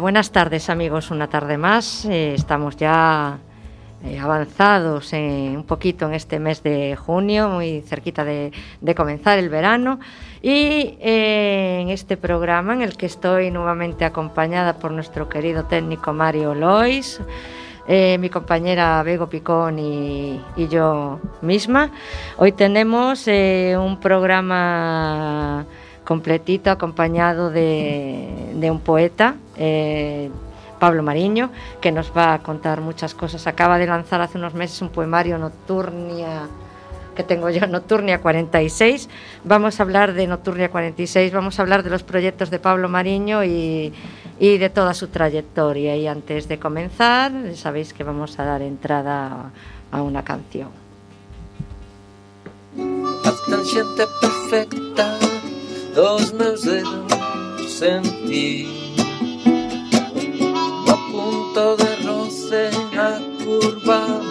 Buenas tardes amigos, una tarde más. Eh, estamos ya eh, avanzados en, un poquito en este mes de junio, muy cerquita de, de comenzar el verano. Y eh, en este programa en el que estoy nuevamente acompañada por nuestro querido técnico Mario Lois, mi compañera Bego Picón y, yo misma. Hoy tenemos un programa completito acompañado de, un poeta, eh, Pablo Mariño, que nos va a contar muchas cosas. Acaba de lanzar hace unos meses un poemario Nocturnia que tengo Nocturnia 46. Vamos a hablar de Nocturnia 46, vamos a hablar de los proyectos de Pablo Mariño y, de toda su trayectoria. Y antes de comenzar, sabéis que vamos a dar entrada a una canción. Perfecta dos meses sentí a punto de roce la curva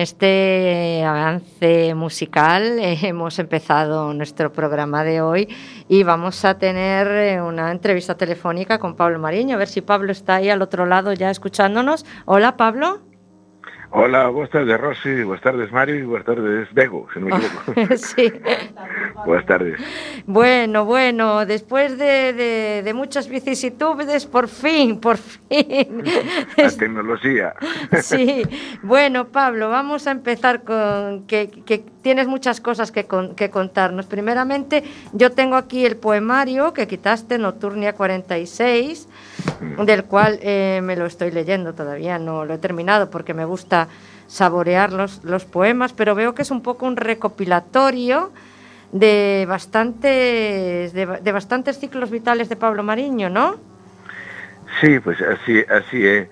este avance musical hemos empezado nuestro programa de hoy y vamos a tener eh, una entrevista telefónica con Pablo Mariño, a ver si Pablo está ahí al otro lado ya escuchándonos. Hola, Pablo. Hola, buenas tardes Rosy, buenas tardes Mario y buenas tardes Bego, si no me equivoco. sí. buenas tardes. Bueno, bueno, después de, de, de, muchas vicisitudes, por fin, por fin. La tecnología. sí, bueno, Pablo, vamos a empezar con que, que tienes muchas cosas que, con, que, contarnos. Primeramente, yo tengo aquí el poemario que quitaste, Nocturnia 46, del cual eh, me lo estoy leyendo todavía, no lo he terminado porque me gusta saborear los, los poemas, pero veo que es un poco un recopilatorio de bastantes, de, de bastantes ciclos vitales de Pablo Mariño, ¿no? Sí, pues así, así é.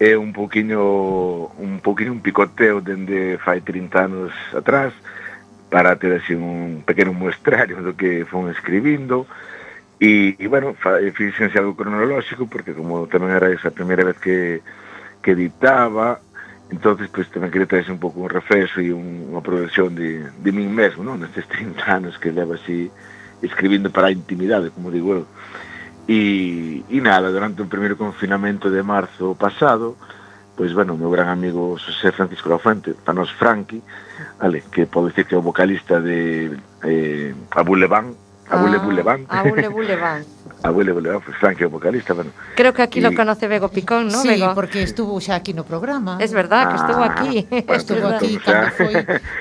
É un poquinho un poquinho un picoteo dende fai 30 anos atrás para ter así un pequeno muestrario do que fon escribindo E, e bueno, fixense algo cronolóxico porque como tamén era esa primeira vez que, que editaba entonces pues, tamén quería traerse un pouco un refreso e un, unha progresión de, de min mesmo, non? Nestes 30 anos que leva así escribindo para a intimidade, como digo eu. E, e nada, durante o primeiro confinamento de marzo pasado, pois, bueno, o meu gran amigo José Francisco Lafuente, para nos Franqui, vale, que pode decir que é o vocalista de eh, Abuleván, Abule ah, Buleván. Abule Buleván. Abule Buleván, pues, Frankie, o vocalista, bueno. Creo que aquí y... lo conoce Bego Picón, ¿no, sí, Bego? Sí, porque estuvo xa aquí no programa. Es verdad, ah, que estuvo ah, aquí. Bueno, estuvo aquí o sea, cando foi,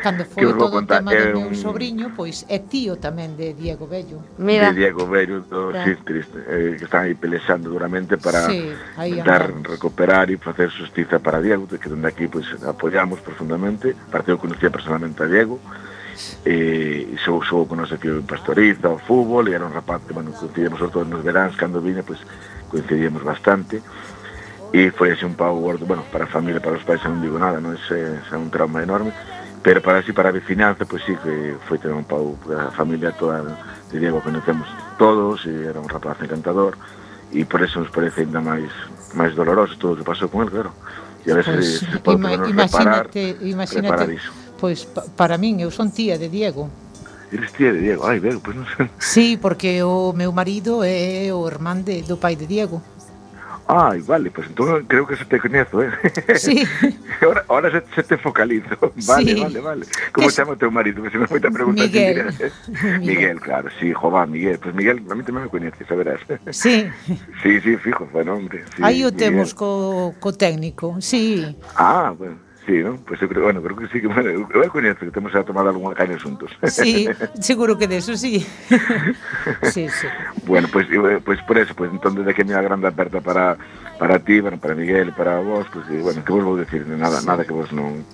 cando foi todo o tema do meu un... sobrinho, pois é tío tamén de Diego Bello. Mira. De Diego Bello, do sí, triste, eh, que están aí pelexando duramente para sí, dar, recuperar e facer justiza para Diego, que dende aquí pois, pues, apoyamos profundamente, parte eu conocía personalmente a Diego, e xogou, xogou con nos aquí o Pastoriza, o fútbol, e era un rapaz que, bueno, coincidíamos sobre todo nos veráns, cando vine, pois, pues, coincidíamos bastante, e foi así un pau gordo, bueno, para a familia, para os pais, non digo nada, non? Ese, é un trauma enorme, pero para así, para a vicinanza, pois pues, sí, que foi ter un pau, a familia toda, de Diego, conocemos todos, e era un rapaz encantador, e por eso nos parece ainda máis máis doloroso todo o que pasou con el, claro. E a veces pues, se pode ima, imagínate, reparar, imagínate. reparar iso pois pa, para min, eu son tía de Diego. Eres tía de Diego, ai, ben, pois non sei. Sí, porque o meu marido é o irmán de, do pai de Diego. Ai, vale, pues entón creo que se te coñezo, eh? Sí. Ahora, ahora se, se te focalizo. Vale, sí. vale, vale. Como que... chama teu marido? Que se me foi pregunta. preguntar. Miguel. Eh? Miguel. Miguel, claro, sí, jová, Miguel. Pues Miguel, a mí tamén me coñeces, a verás. Sí. Sí, sí, fijo, bueno, hombre. Sí, Aí o temos co, co técnico, sí. Ah, bueno. Sí, ¿no? Pues eu creo, bueno, creo que sí que, bueno, coñezo que temos a tomar algunha caña xuntos. Sí, seguro que de eso sí. sí, sí. Bueno, pues, eh, pues por eso, pues entón desde que me grande aperta para para ti, bueno, para Miguel, para vos, pues eh, bueno, que vos vou decir, nada, nada que vos non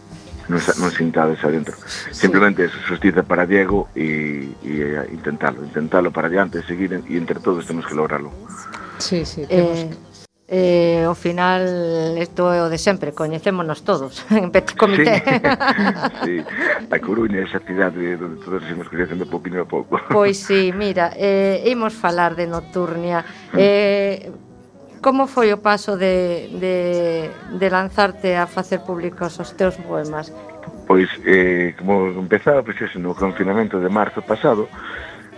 non, non sintades adentro. Simplemente eso, justicia para Diego e, e eh, intentalo, intentalo para adiante, seguir e entre todos temos que lograrlo. Sí, sí, temos Eh, eh, ao final isto é o de sempre, coñecémonos todos en Petit Comité. Sí, sí. A Coruña, esa cidade onde todos nos coñecendo pouquinho a pouco. Pois sí, mira, eh, imos falar de Nocturnia. Eh, como foi o paso de, de, de lanzarte a facer públicos os teus poemas? Pois, eh, como empezaba, pois, pues, no confinamento de marzo pasado,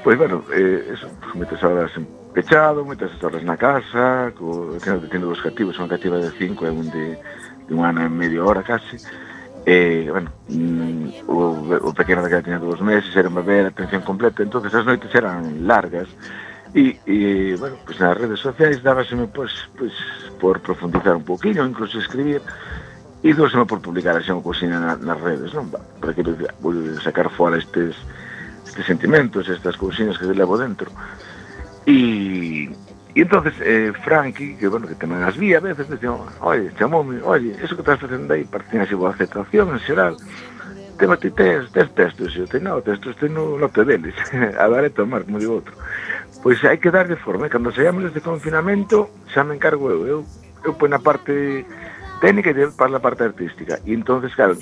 pois, bueno, eh, eso, pues, metes horas en pechado, moitas horas na casa, co, tendo dous cativos, unha cativa de cinco e un de, de un ano e medio hora case, e, bueno, mm, o, o pequeno daquela tiña dous meses, era un bebé, atención completa, entonces as noites eran largas, E, e bueno, pues nas redes sociais dábaseme pois, pues, pois, pues, por profundizar un pouquinho, incluso escribir, e dóseme por publicar así unha cocina na, nas redes, non? Para que vou sacar fora estes, estes sentimentos, estas cousinas que levo dentro. E, e entonces eh, Frankie, que bueno, que tamén as vi a veces, decía, oye, chamoume, oye, eso que estás facendo aí, partía así boa aceptación en xeral, tema ti tes, tes textos, eu te no, textos tenho no te deles, a dar e tomar, como digo outro. Pois hai que dar de forma, e cando se llamen confinamento, xa me encargo eu, eu, eu pois na parte técnica e para a parte artística. E entonces, claro,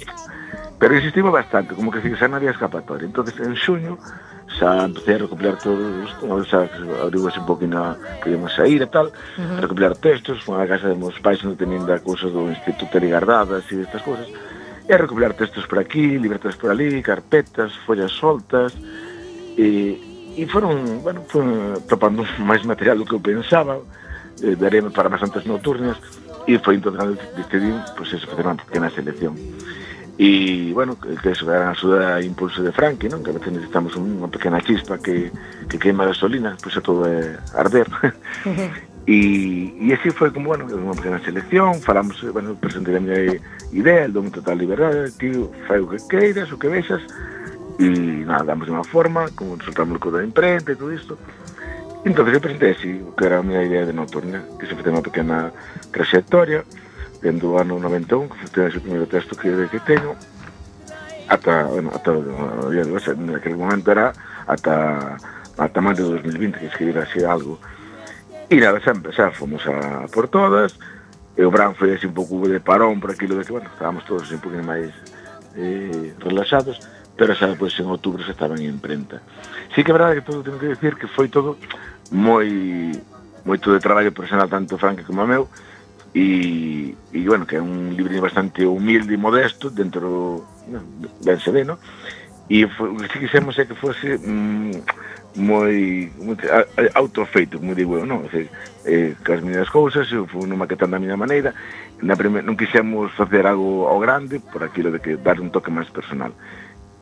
Pero insistimos bastante, como que xa non había escapatoria. entonces en xuño xa empecé a recopilar todo isto, xa abrigose un poquinho que íamos a ir e tal, uh -huh. a recopilar textos, foi a casa de meus pais onde tenían da cousa do Instituto de Ligardadas e estas cousas, e a recopilar textos por aquí, libretas por ali, carpetas, follas soltas, e, e foron, bueno, foron topando máis material do que eu pensaba, eh, daríame para bastantes nocturnas, e foi entón que decidí, pois, pues, facer unha pequena selección. Uh e, bueno, que, que se axuda a súa impulso de Frankie, non? Que a veces necesitamos unha pequena chispa que, que queima gasolina, pois pues, a todo é arder. E, e así foi como, bueno, unha pequena selección, falamos, bueno, presentei a miña idea, el dome total liberdade, tío, fai o que queiras, o que vexas, e nada, damos unha forma, como soltamos o da imprenta e todo isto. Entón, eu presentei así, que era a miña idea de nocturna, que se fete unha pequena trayectoria, dentro o ano 91, que foi o primeiro texto que, que teño, ata, bueno, ata, en aquel momento era ata, ata máis de 2020 que escribir así algo. E nada, xa xa fomos a por todas, e o Bran foi así un pouco de parón por aquilo de que, bueno, estábamos todos así un poquinho máis eh, relaxados, pero xa pois, en outubro xa estaban en imprenta. Sí que é verdade que todo tengo que decir que foi todo moi moito de traballo personal tanto Franca como a meu, e, e bueno, que é un libro bastante humilde e modesto dentro ben se ve, no? e o que quixemos é que fose mm, moi, moi autofeito, como digo eu, non? O eh, que as minhas cousas, eu fui numa que tan da miña maneira, na primer, non quixemos facer algo ao grande por aquilo de que dar un toque máis personal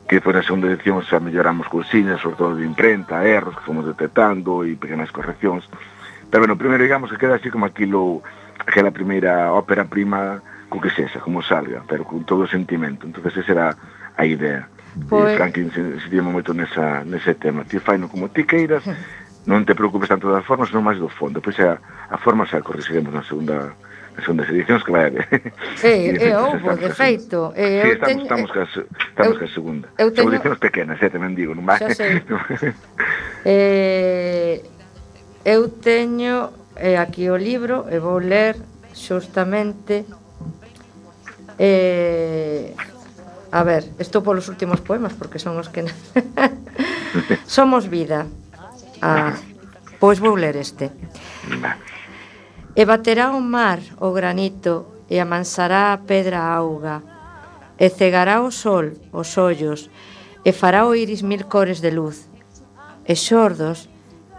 que foi na segunda edición xa melloramos cousiñas, sobre todo de imprenta, erros que fomos detectando e pequenas correccións. Pero bueno, primeiro digamos que queda así como aquilo aquela primeira ópera prima co que sexa, como salga, pero con todo o sentimento. Entonces esa era a idea. Pois... E Franklin incidimos moito nesa, nese tema. Ti faino como ti queiras, non te preocupes tanto das formas, non máis do fondo. Pois a, a forma xa corrixiremos na segunda son das edicións que vai haber. É, é houbo, de feito. Eh, sí, estamos, teño, estamos, cas, estamos eu, ca segunda. Eu teño... Son edicións pequenas, eh, tamén digo, non vai? Xa sei. eh, eu teño é aquí o libro e vou ler xustamente eh, a ver, estou polos últimos poemas porque son os que Somos vida. Ah, pois vou ler este. E baterá o mar o granito e amansará a pedra a auga e cegará o sol os ollos e fará o iris mil cores de luz e xordos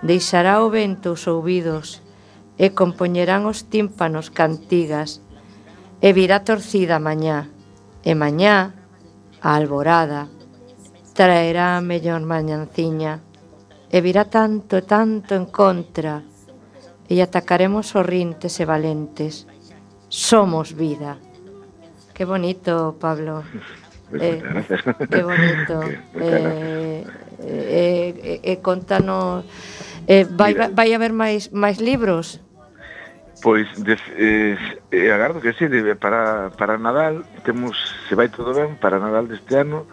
deixará o vento os ouvidos e compoñerán os tímpanos cantigas, e virá torcida mañá, e mañá, a alborada, traerá a mellor mañanciña, e virá tanto e tanto en contra, e atacaremos sorrintes e valentes. Somos vida. Que bonito, Pablo. Eh, que bonito. Eh, eh, eh, eh, contanos... Eh, vai, vai haber máis, máis libros? Pois des, eh, agardo que sí, de, para, para Nadal temos, se vai todo ben, para Nadal deste ano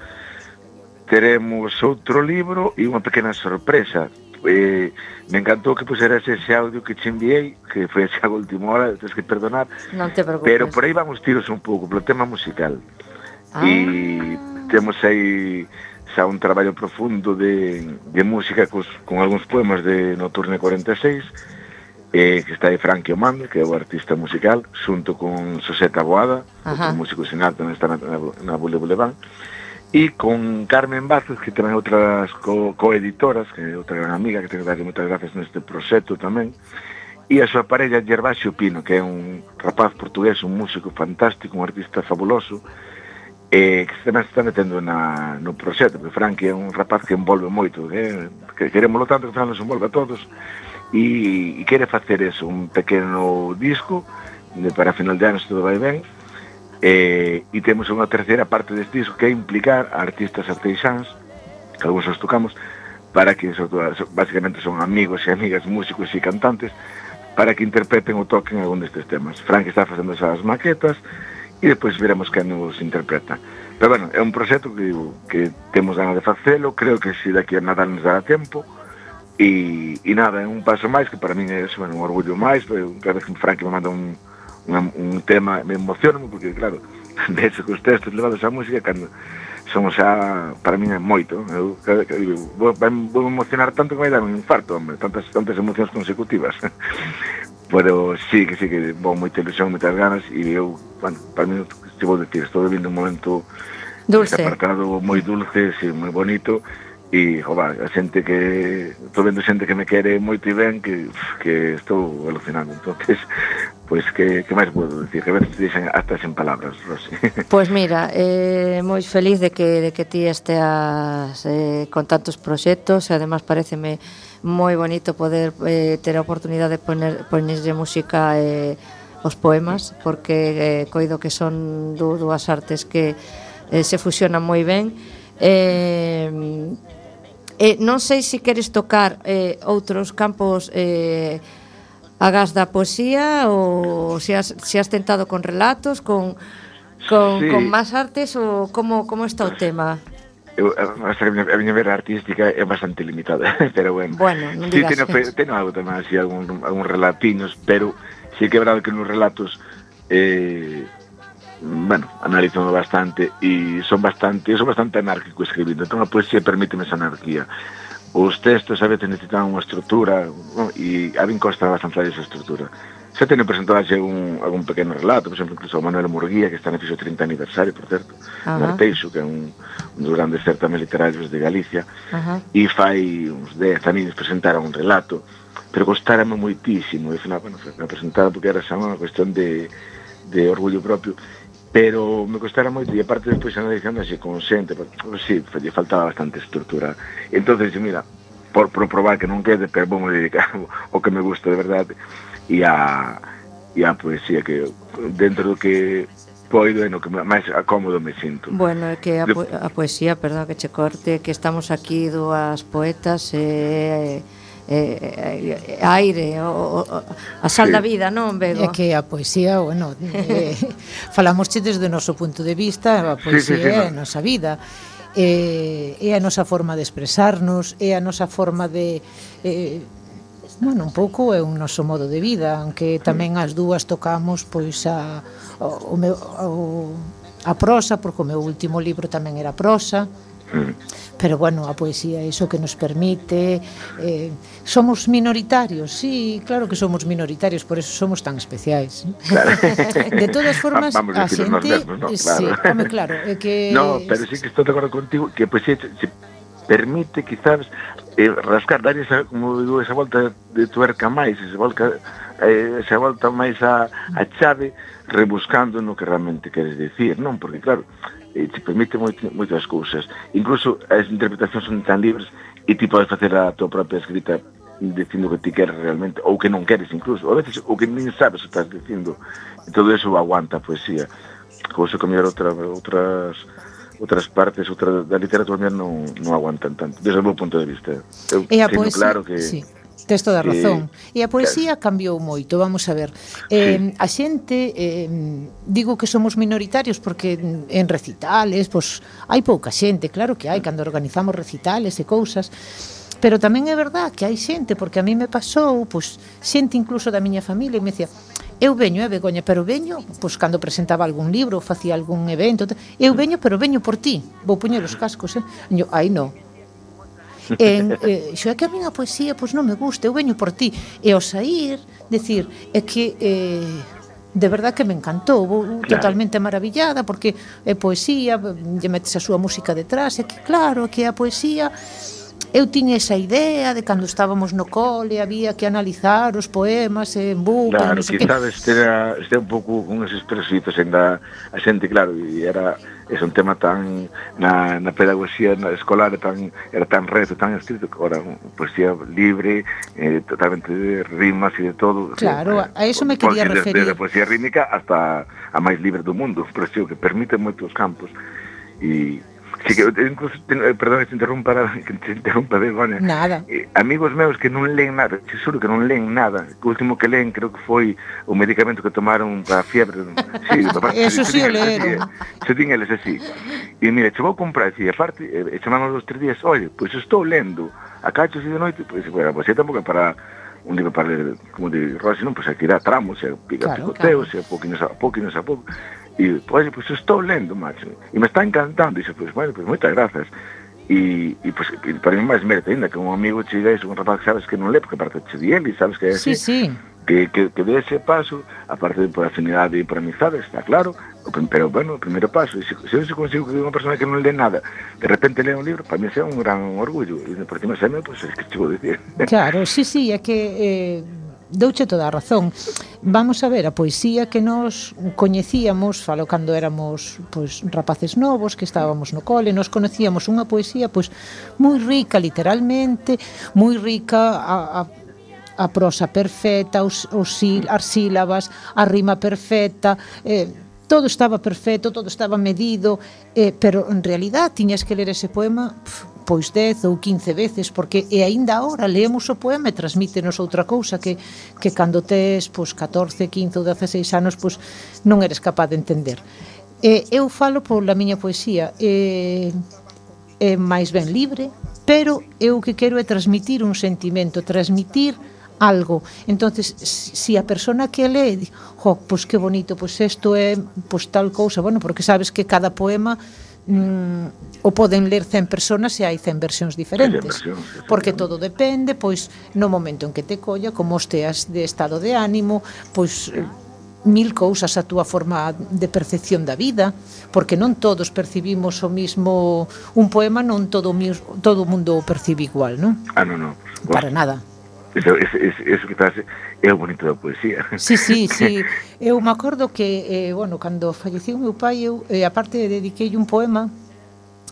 teremos outro libro e unha pequena sorpresa. Eh, me encantou que puseras ese audio que che enviei, que foi esa última hora, tens que perdonar. Non te preocupes. Pero por aí vamos tiros un pouco, pelo tema musical. Ah. E temos aí xa un traballo profundo de, de música cos, con algúns poemas de Noturne 46, eh, que está de Frankie Omando, que é o artista musical, xunto con Xosé Taboada, Ajá. o músico sinal tamén está na, na, na Bule Bulevan, e con Carmen Vázquez, que tamén é outras co, coeditoras, que é outra gran amiga, que tengo que darlle moitas gracias neste proxecto tamén, e a súa parella Gervasio Pino, que é un rapaz portugués, un músico fantástico, un artista fabuloso, eh, que tamén se está metendo na, no proxecto, porque Frankie é un rapaz que envolve moito, eh, que, que queremos lo tanto que Fran nos envolve a todos, e, e quere facer eso, un pequeno disco de, para final de ano todo vai ben e, e temos unha terceira parte deste disco que é implicar a artistas arteixans que algúns os tocamos para que so, basicamente son amigos e amigas, músicos e cantantes para que interpreten ou toquen algún destes temas. Frank está facendo esas maquetas e depois veremos que nos interpreta. Pero bueno, é un proxecto que, que temos ganas de facelo, creo que se daqui a Nadal nos dará tempo, E, e nada, é un paso máis que para min é bueno, un orgullo máis, pero cada vez que Frank me manda un, un, un tema me emociona porque claro, de hecho que os textos levados á música cando son xa para min é moito, eu cada, cada, vou, vou emocionar tanto que vai dar un infarto, hombre, tantas tantas emocións consecutivas. pero sí que sí que vou moita ilusión, moitas ganas e eu, bueno, para min se vou decir, estou vivindo un momento dulce. apartado moi dulce, sí, moi bonito e, joder, a xente que estou vendo xente que me quere moito e ben que, que estou alucinando. Entonces pois que, que máis podo dicir? Que a veces dixen hasta sen palabras Rosy. Pois mira, eh, moi feliz de que, de que ti esteas eh, con tantos proxectos e además pareceme moi bonito poder eh, ter a oportunidade de poner, ponerlle música eh, os poemas porque eh, coido que son dúas artes que eh, se fusionan moi ben. Eh, Eh, non sei se queres tocar eh, outros campos eh, agás da poesía ou se has, se has tentado con relatos, con, con, sí. con máis artes ou como, como está o tema? eu, a, a, a miña vera artística é bastante limitada, pero bueno. Bueno, non digas sí, teno, eso. teno algo tamén así, algún, algún relatinos, pero sí que é verdade que nos relatos eh, bueno, analizando bastante e son bastante, eu son bastante anárquico escribindo, entón a poesía permíteme esa anarquía. Os textos a veces necesitan unha estrutura no? e a min costa bastante esa estrutura. Xa teño presentado xe un, algún pequeno relato, por exemplo, incluso Manuel Murguía, que está no fixo 30 aniversario, por certo, uh -huh. Arteixo, que é un, un dos grandes certames literarios de Galicia, uh -huh. e fai uns 10 anos presentaron un relato, pero costárame moitísimo, e final, ah, bueno, me presentada porque era xa unha cuestión de, de orgullo propio, pero me costara moito e aparte despois analizando así con xente pues, sí, lle faltaba bastante estrutura. Entonces mira, por, por probar que non quede pero vou me dedicar o que me gusta de verdade e a e a poesía que dentro do que poido e no que máis acómodo me sinto. Bueno, é que a, po a poesía, perdón que che corte que estamos aquí dúas poetas e eh, Eh, eh, aire, o, o, a sal sí. da vida, non, Bego? É que a poesía, bueno, eh, falamos desde o noso punto de vista, a poesía sí, sí, sí, é a nosa vida, eh, é a nosa forma de expresarnos, é a nosa forma de... Eh, Bueno, un pouco é un noso modo de vida, aunque tamén as dúas tocamos pois a o, o meu o, a prosa, porque o meu último libro tamén era prosa, Mm. Pero bueno, a poesía é iso que nos permite eh, Somos minoritarios, sí, claro que somos minoritarios Por eso somos tan especiais claro. De todas formas, Vamos a, a xente mesmos, no? claro. Sí, home, claro é que... No, pero sí que estou de acordo contigo Que pois, a poesía se permite quizás eh, rascar, dar esa, como digo, esa volta de tuerca máis, esa volta, eh, esa volta máis a, a chave, rebuscando no que realmente queres decir, non? Porque claro, e te permite moit, moitas cousas. Incluso as interpretacións son tan libres e ti podes facer a tua propia escrita dicindo que ti queres realmente, ou que non queres incluso, ou a veces o que nin sabes o estás dicindo. E todo eso aguanta a poesía. Cousa que mellor outra, outras outras partes, outra da literatura non, non aguantan tanto, desde o meu punto de vista. Eu e a poesía, claro que... Sí. Tens toda a razón. E, e a poesía claro. cambiou moito, vamos a ver. Eh, sí. A xente, eh, digo que somos minoritarios porque en recitales, pois, hai pouca xente, claro que hai, cando organizamos recitales e cousas, pero tamén é verdad que hai xente, porque a mí me pasou, pois, xente incluso da miña familia, e me decía, eu veño, é Begoña, pero veño, pois cando presentaba algún libro, facía algún evento, eu veño, pero veño por ti, vou poñer os cascos, eh? E eu, ai non, en, eh, xo é que a miña poesía pois non me gusta, eu veño por ti e ao sair, decir é que eh, de verdad que me encantou vou claro. totalmente maravillada porque é poesía lle metes a súa música detrás e que claro, que é a poesía eu tiña esa idea de cando estábamos no cole había que analizar os poemas en bucle, claro, no sei quizás que... este, era, este un pouco con eses presitos ainda a xente, claro, e era é un tema tan na, na pedagogía na escolar tan, era tan reto, tan escrito que agora poesía libre eh, totalmente de rimas e de todo Claro, eh, a eso me quería desde, referir. Desde a poesía rítmica hasta a máis libre do mundo pero sí, que permite moitos campos e Sí, que eu incluso, ten, eh, perdón que te interrumpa, que te interrumpa Begoña. Nada. Eh, amigos meus que non leen nada, te xuro que non leen nada. O último que leen creo que foi o medicamento que tomaron para a fiebre. Sí, papá, Eso sí o leeron. Eh. Se din eles así. E mira, che vou comprar, eh, e aparte, e chamamos os tres días, oye, pois pues, estou lendo a cachos e de noite, pois, pues, bueno, pois pues tampouco para un libro para ler, como de Rossi, non, pois pues, aquí dá tramos, e pica claro, picoteos, claro. e a pouquinos a pouquinos a pouquinos, E, pois, pois estou lendo, macho. E me está encantando. Dixe, pois, bueno, pois, moitas grazas. E, e pois, e para mí máis mérito ainda que un amigo che diga iso, un rapaz que sabes que non le, porque parte che di ele, sabes que é así. Sí, sí. Que, que, que dé ese paso, aparte de por afinidade e por amizade, está claro, pero bueno, o primeiro paso, se, se eu consigo que unha persona que non lee nada, de repente lee un libro, para mí é un gran orgullo, e por ti me seme, pois, pues, é que te vou dicir. Claro, sí, sí, é que... Eh douche toda a razón. Vamos a ver, a poesía que nos coñecíamos, falo cando éramos pois rapaces novos que estábamos no cole, nos conocíamos unha poesía pois moi rica literalmente, moi rica a, a a prosa perfecta, os, os sil, as sílabas, a rima perfecta, eh, todo estaba perfecto, todo estaba medido, eh, pero en realidad tiñas que ler ese poema pf, pois 10 ou 15 veces, porque e aínda agora leemos o poema e transmítenos outra cousa que, que cando tes pois, 14, 15 ou 16 anos pois, non eres capaz de entender. E, eu falo pola miña poesía, e, é máis ben libre, pero eu o que quero é transmitir un sentimento, transmitir algo. Entonces, si a persona que lee, di, jo, pois pues que bonito, pois pues isto é pois pues tal cousa, bueno, porque sabes que cada poema mm, o poden ler 100 personas se hai 100 versións diferentes. Porque todo depende, pois no momento en que te colla, como esteas de estado de ánimo, pois mil cousas a túa forma de percepción da vida, porque non todos percibimos o mismo un poema, non todo todo o mundo o percibe igual, non? Ah, non, non. Para nada. Eso, eso, eso que estás é o bonito da poesía. Sí, sí, sí. Eu me acordo que, eh, bueno, cando falleceu meu pai, eu, eh, aparte, dediquei un poema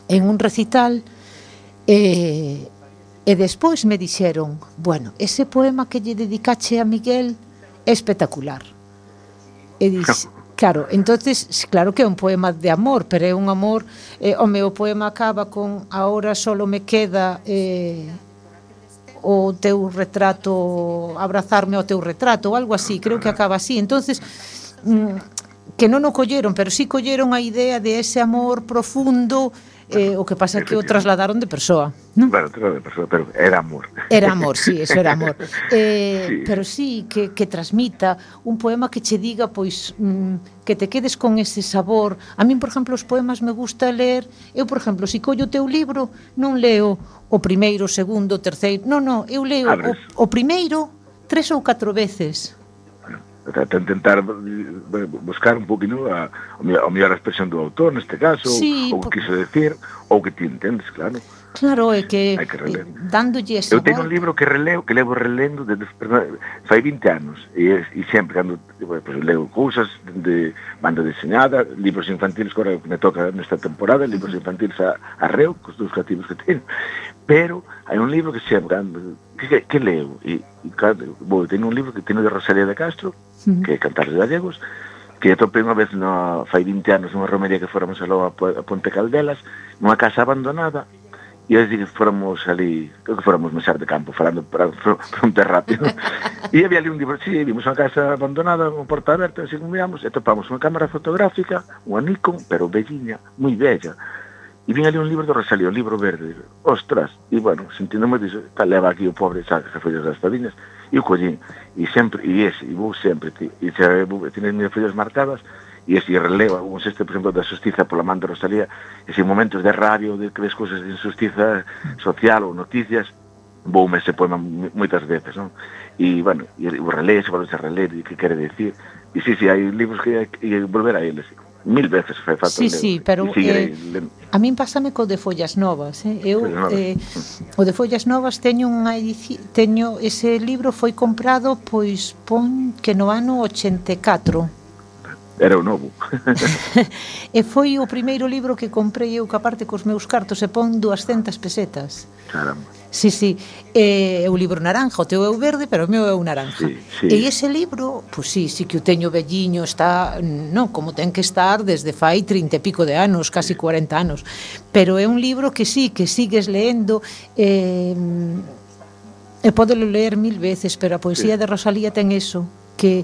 en un recital e, eh, e despois me dixeron, bueno, ese poema que lle dedicache a Miguel é espectacular. E dix, Claro, entonces, claro que é un poema de amor, pero é un amor, eh, o meu poema acaba con ahora solo me queda eh, o teu retrato, abrazarme ao teu retrato, ou algo así, creo que acaba así. Entonces, mm, que non o colleron, pero sí colleron a idea de ese amor profundo eh, o que pasa que o trasladaron de persoa, non? Bueno, de persoa, pero era amor. Era amor, sí, eso era amor. Eh, sí. Pero sí, que, que transmita un poema que che diga, pois, mm, que te quedes con ese sabor. A min, por exemplo, os poemas me gusta ler. Eu, por exemplo, se si collo o teu libro, non leo o primeiro, o segundo, o terceiro. Non, non, eu leo o, o primeiro tres ou catro veces tentar buscar un poquinho a, a, a mellor expresión do autor neste caso, sí, ou o que quiso decir, ou que ti entendes, claro. Claro, é que, Hai que eh, dándolle esa Eu teño volta. un libro que releo, que levo relendo desde, perdón, fai 20 anos e, e sempre cando pues, leo cousas de banda deseñada, libros infantiles, agora que me toca nesta temporada, libros infantiles a, a reo, cos dos cativos que teño. Pero hai un libro que sempre cando, que, que, que leo e, e cando, bueno, teño un libro que teño de Rosalía de Castro, sí. que é Cantar de Gallegos, que eu topei unha vez no, fai 20 anos nunha romería que fóramos a, Loa, a Ponte Caldelas, nunha casa abandonada, e eu din que fóramos ali, creo que fóramos mesar de campo, falando para preguntar rápido. e había ali un libro, sí, vimos unha casa abandonada, unha porta aberta, así como miramos, e topamos unha cámara fotográfica, unha Nikon, pero velliña, moi bella. E vin ali un libro do Rosalía, un libro verde. Ostras, e bueno, sentíndome, dixo, tal, leva aquí o pobre, sabe, que follas das tabiñas. E o collín, e sempre, e ese, e vou sempre, ti, e xa, vou, tienes minhas follas marcadas, e ese relevo, como este, por exemplo, da justiza pola man de Rosalía, ese momentos de rabia ou de que ves cousas de injustiza social ou noticias, voume ese poema moitas veces, non? E, bueno, e o relés, volves a reler, e que quere decir. E sí, sí, hai libros que hai que volver a eles, mil veces fai falta Sí, sí, pero eh, a min pásame co de Follas Novas, eh? Eu eh, o de Follas Novas teño unha teño ese libro foi comprado pois pon que no ano 84 era o novo. e foi o primeiro libro que comprei eu que aparte cos meus cartos e pon 200 pesetas. Caramba. Sí, sí, eh, o libro naranja, o teu é o verde, pero o meu é o naranja. Sí, sí. E ese libro, pois pues, sí, sí que o teño velliño, está, non, como ten que estar desde fai 30 e pico de anos, casi 40 anos, pero é un libro que sí, que sigues leendo, eh, e podelo ler mil veces, pero a poesía sí. de Rosalía ten eso, que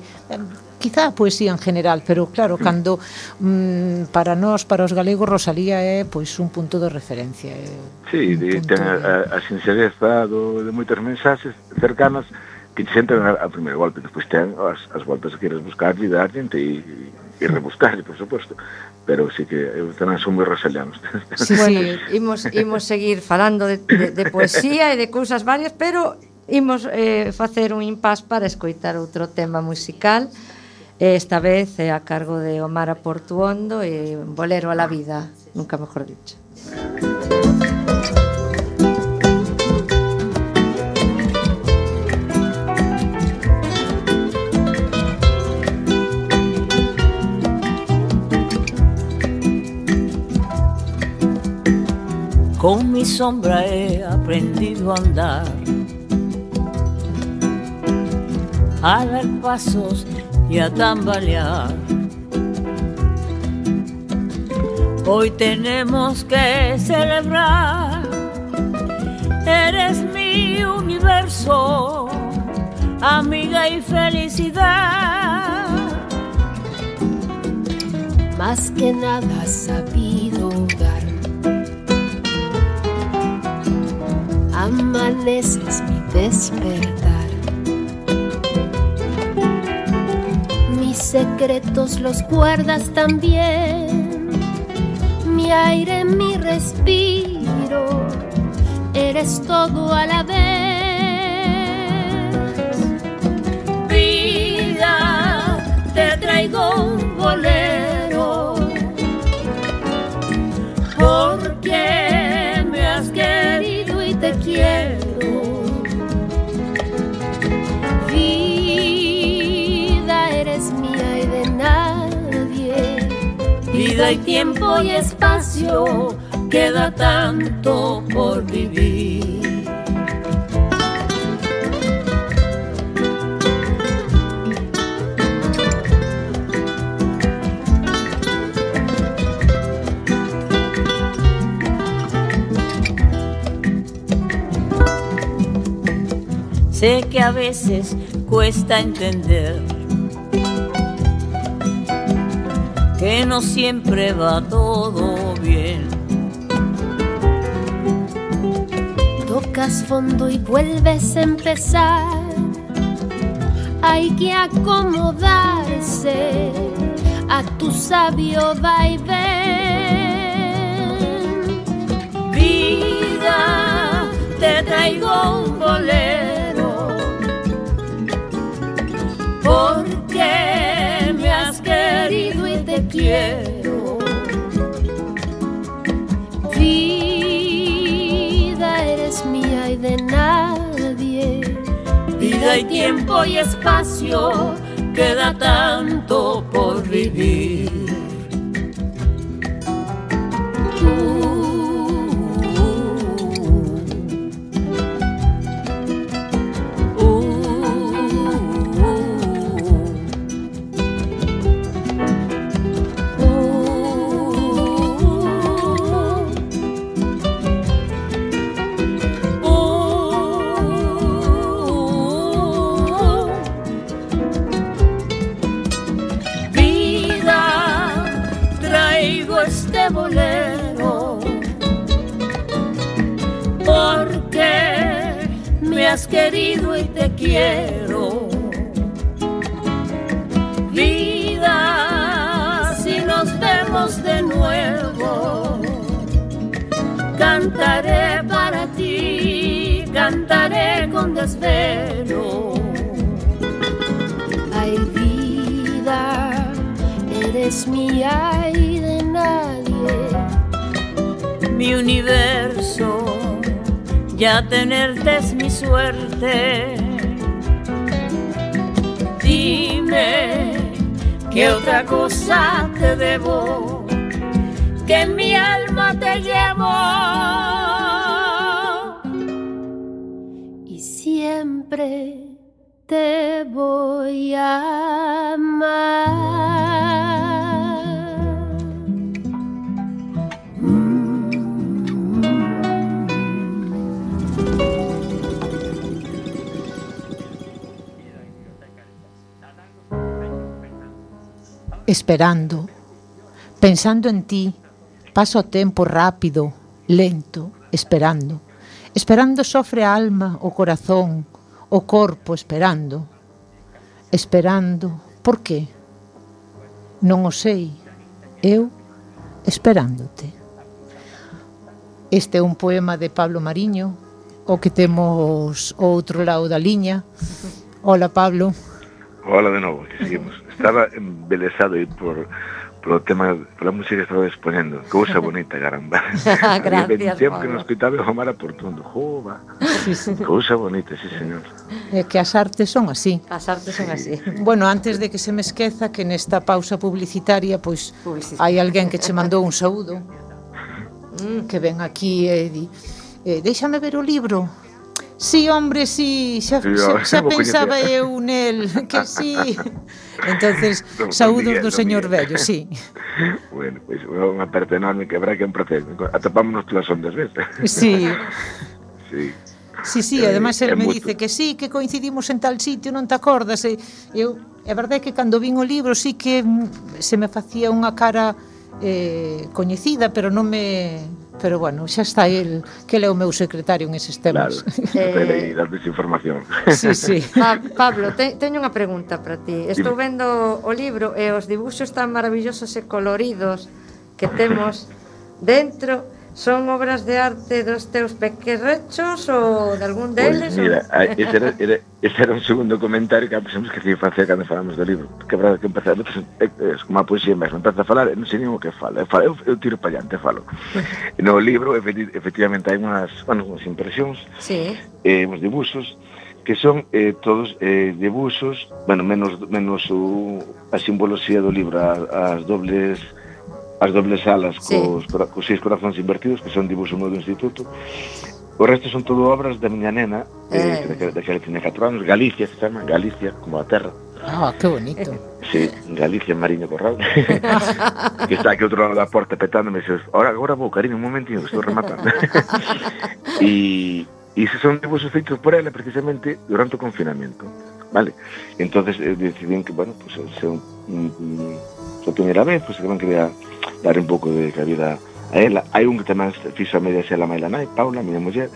quizá a poesía en general, pero claro, mm. cando mm, para nós, para os galegos, Rosalía é pois un punto de referencia. É sí, de, ten a, a, sincereza do, de moitas mensaxes cercanas que te sentan a, a primeiro golpe, despois ten as, as voltas que queres buscar e dar gente e, e rebuscar, por suposto pero sí que eu tamén son moi rosalianos. Sí, bueno, imos, imos seguir falando de, de, de poesía e de cousas varias, pero imos eh, facer un impas para escoitar outro tema musical. Esta vez é a cargo de Omar Portuondo e Bolero a la vida, nunca mejor dicho. Con mi sombra he aprendido a andar, a dar pasos y a tambalear. Hoy tenemos que celebrar, eres mi universo, amiga y felicidad. Más que nada sabido dar. Amaneces mi despertar. Secretos los guardas también. Mi aire, mi respiro, eres todo a la vez. Vida, te traigo un bolero. Porque me has querido y te quiero. Vida y tiempo y espacio, queda tanto por vivir. Sé que a veces cuesta entender que no siempre va todo bien. Tocas fondo y vuelves a empezar. Hay que acomodarse a tu sabio vaivén. Vida, te traigo un bolero. Vida eres mía y de nadie. Vida y tiempo y espacio, queda tanto por vivir. Querido y te quiero. Vida, si nos vemos de nuevo, cantaré para ti, cantaré con desvelo. Ay, vida, eres mía y de nadie. mi universo, ya tenerte es mi suerte. Dime qué otra cosa te debo, que mi alma te llevo. y siempre te voy a amar. esperando, pensando en ti, paso o tempo rápido, lento, esperando. Esperando sofre a alma, o corazón, o corpo esperando. Esperando, por qué? Non o sei, eu esperándote. Este é un poema de Pablo Mariño, o que temos o outro lado da liña. Hola, Pablo. Hola de novo, que seguimos estaba embelesado aí por polo tema, pola música que estaba exponendo. Cousa bonita, caramba. Gracias, tempo que nos escutaba o Mara Portundo. Jova. Sí, sí. Cousa bonita, sí, señor. É que as artes son así. As artes son así. Bueno, antes de que se me esqueza que nesta pausa publicitaria, pois, pues, hai alguén que che mandou un saúdo. Mm. que ven aquí e eh, di, eh, déixame ver o libro. Sí, hombre, sí, xa, xa, xa pensaba eu nel, que sí. Entonces, no, saúdos Miguel, do señor Miguel. vello, sí. bueno, pois pues, unha aperta enorme que habrá que emprender. Atopámonos todas ondas, ves? Sí. sí. Sí, sí, además eh, el me mutuo. dice que sí, que coincidimos en tal sitio, non te acordas? E eu, é verdade que cando vin o libro sí que mm, se me facía unha cara eh, coñecida, pero non me pero bueno, xa está el que é o meu secretario en eses temas. Claro, eh... das desinformación. Sí, sí. Pa Pablo, te teño unha pregunta para ti. Estou vendo o libro e os dibuxos tan maravillosos e coloridos que temos dentro son obras de arte dos teus pequerrechos ou de algún pois deles? Mira, ou... ese, era, era, ese era un segundo comentario que pensamos que se facer cando falamos do libro. Que verdade que empezar, é, é eh, como a poesía mesmo, empeza a falar, non sei nin o que fala, fala eu, eu tiro para allante, falo. no libro, efecti, efectivamente, hai unhas, bueno, unhas impresións, sí. eh, uns dibuxos, que son eh, todos eh, dibuxos, bueno, menos, menos o, a simbología do libro, a, as dobles as dobles alas sí. cos, cos seis corazóns invertidos, que son dibuixo meu do instituto. O resto son todo obras da miña nena, eh. eh da que tiña 4 anos, Galicia se chama, Galicia, como a terra. Ah, que bonito. Sí, Galicia, Mariño Corral. que está aquí outro lado da porta petándome. Dices, ahora, agora vou, cariño, un momentinho, estou rematando. e, e se son dibujos feitos por ela precisamente durante o confinamento. Vale? Entonces eh, decidín que, bueno, pues, se un, un, un, primeira vez, pues, que van crear dar un pouco de cabida a ela. Hai un que tamén fixo a media xela maila la nai, Paula, a miña muller,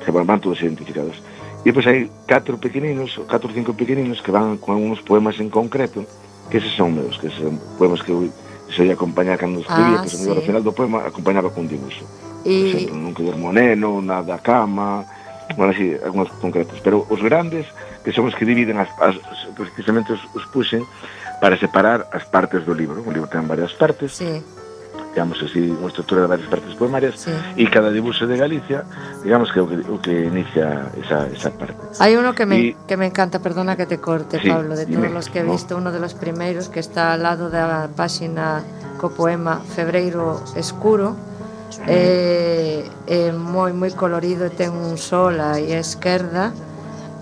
que van todos identificados. E depois hai catro pequeninos, catro ou cinco pequeninos que van con uns poemas en concreto, que eses son meus, que son poemas que eu soy acompañar cando escribía, ah, que sí. ao final do poema acompañaba con dibuixo. E... Por exemplo, nunca dormo neno, nada cama, bueno, así, algúns concretos. Pero os grandes, que son os que dividen, as, as, precisamente os, os puxen, para separar as partes do libro. O libro ten varias partes, sí. digamos así, unha estrutura de varias partes poemarias, sí. e cada dibuixo de Galicia, digamos que o que, o que inicia esa, esa parte. Hai uno que me, y, que me encanta, perdona que te corte, sí, Pablo, de todos los que he visto, uno de los primeiros que está al lado da páxina co poema Febreiro Escuro, é eh, eh, moi moi colorido e ten un sol aí a esquerda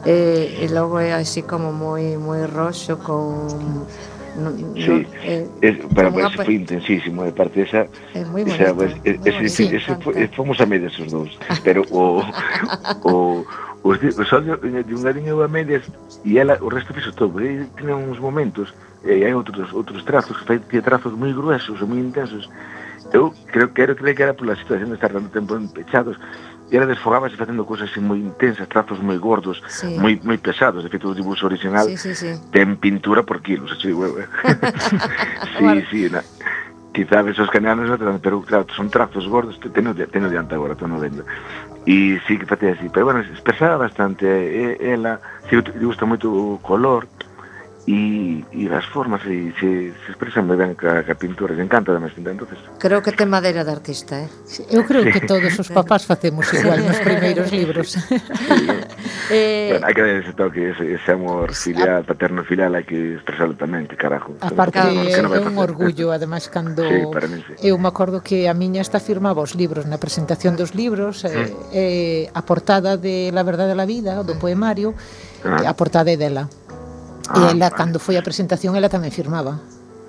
e, e logo é así como moi moi roxo con No, sí, es, pero pues, eso foi intensísimo, de parte esa, é moi esa, pues, es, ese, ese, sí, ese, ese, fomos a medias os dous, pero o, o, os, o sol de un gariño a medias e ela, o resto fixo todo, e tiña uns momentos, e hai outros outros trazos, fai trazos moi gruesos, moi intensos, eu creo, creo, creo que era pola situación de estar tanto tempo empechados, e ela desfogábase facendo cousas así moi intensas, trazos moi gordos, sí. moi moi pesados, de feito o dibuixo original sí, sí, sí. ten pintura por kilos, che digo. sí, bueno. sí, na, quizá ves os canianos, pero claro, son trazos gordos, teno, teno diante agora, teno vendo. E sí que facía así, pero bueno, expresaba bastante, ela, sí, si, gusta moito o color, e, e as formas e se, se expresan me ben ca, ca pintura, se encanta además, entonces. Creo que ten madeira de artista, eh? Eu creo sí. que todos os papás facemos igual nos primeiros libros. Sí, eh, bueno, hai que dar ese toque, ese, ese amor filial, paterno filial, hai que expresarlo tamén, que carajo. Aparte, no, que no é un orgullo, además, cando sí, para mí, sí. eu me acordo que a miña está firmaba os libros, na presentación dos libros, sí. eh, mm. eh, a portada de La verdade da vida, do mm. poemario, ah. a portada é dela. Ah, e ela vale. cando foi a presentación ela tamén firmaba.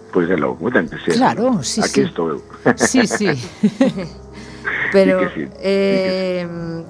Pois ten que ser. Claro, sí, Aquí sí. estou eu. Sí, sí. Pero Sí sí eh,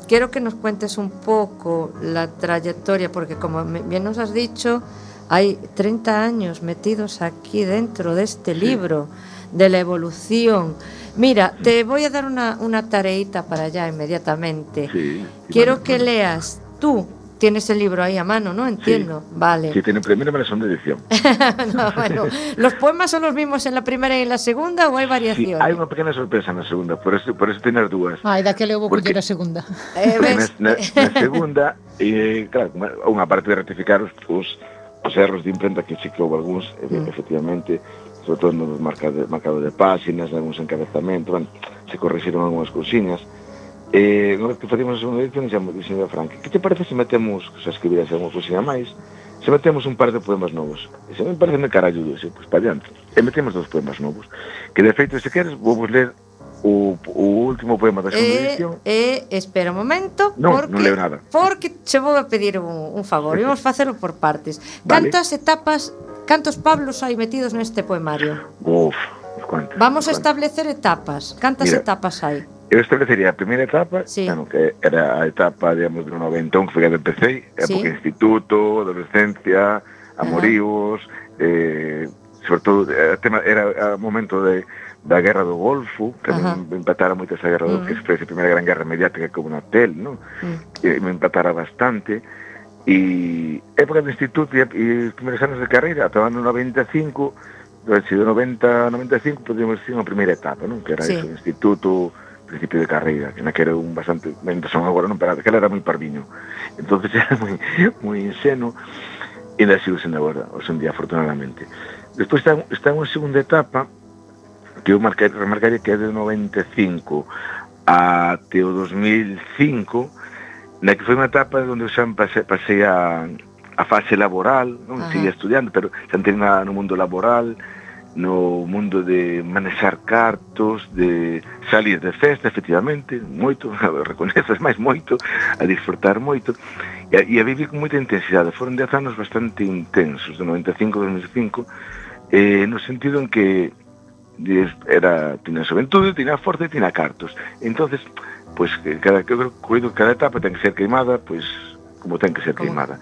quiero que nos cuentes un poco la trayectoria, porque como bien nos has dicho, hay 30 años metidos aquí dentro de este libro, de la evolución. Mira, te voy a dar una, una tareita para allá inmediatamente. Sí. Quiero que leas tú. tienes el libro ahí a mano, ¿no? Entiendo. Sí, vale. Sí, tiene primera y de edición. no, bueno, ¿Los poemas son los mismos en la primera y en la segunda o hay variaciones? Sí, hay una pequeña sorpresa en la segunda, por eso, por eso tienes dúas. Ai, daquele eu vou coller a segunda. Eh, ves? na, na, segunda, eh, claro, unha parte de rectificar os, os, os erros de imprenta que sí que houve algúns, mm. efectivamente, sobre todo nos marcado, marcado de páxinas, algúns encabezamentos, bueno, se corrixiron algunhas cousiñas, eh, unha vez que facemos a segunda edición, dixemos, dixemos a Frank, que te parece se metemos, que xa escribirás algunha cousinha máis, se metemos un par de poemas novos? E se me parece me carallo, se, pois para adiante. E metemos dos poemas novos. Que de feito, se queres, vou vos ler o, o último poema da segunda Eh, edición. E, espera un momento, non, porque, non leo nada. porque che vou a pedir un, un favor, vamos facelo por partes. Vale. Cantas etapas, cantos Pablos hai metidos neste poemario? Uf, cuantas. Vamos cuantas. a establecer etapas. Cantas Mira, etapas hai? Eu establecería a primeira etapa, sí. bueno, que era a etapa, digamos, do 91 que foi cando empecé, era sí. instituto, adolescencia, amoríos, eh, sobre todo, eh, tema, era o momento de, da guerra do Golfo, que Ajá. me empatara moito esa guerra do uh -huh. que mm. foi a primeira gran guerra mediática como na tel, non? Uh -huh. E me empatara bastante, e época do instituto e, e os primeiros anos de carreira, ata o ano 95, do 90 95, podíamos decir, unha primeira etapa, non? Que era sí. eso, instituto, principio de carreira, que naquera era un bastante, mentre son agora non, pero aquela era moi parviño. entonces era moi, moi inseno, e ainda sigo sendo agora, hoxe en día, afortunadamente. Despois está, está unha segunda etapa, que eu marcar, remarcaría que é de 95 até o 2005, na que foi unha etapa onde eu xa pasei, pasei a, a fase laboral, non? Uh -huh. Seguía estudiando, pero xa entrei no mundo laboral, no mundo de manexar cartos, de salir de festa, efectivamente, moito, recoñeces máis moito, a disfrutar moito, e a, e a vivir con moita intensidade. Foron 10 anos bastante intensos, de 95 a 2005, eh, no sentido en que era tiña xuventude, tiña forza e tiña cartos. Entonces, pois pues, cada eu creo cada etapa ten que ser queimada, pois pues, como ten que ser como? queimada.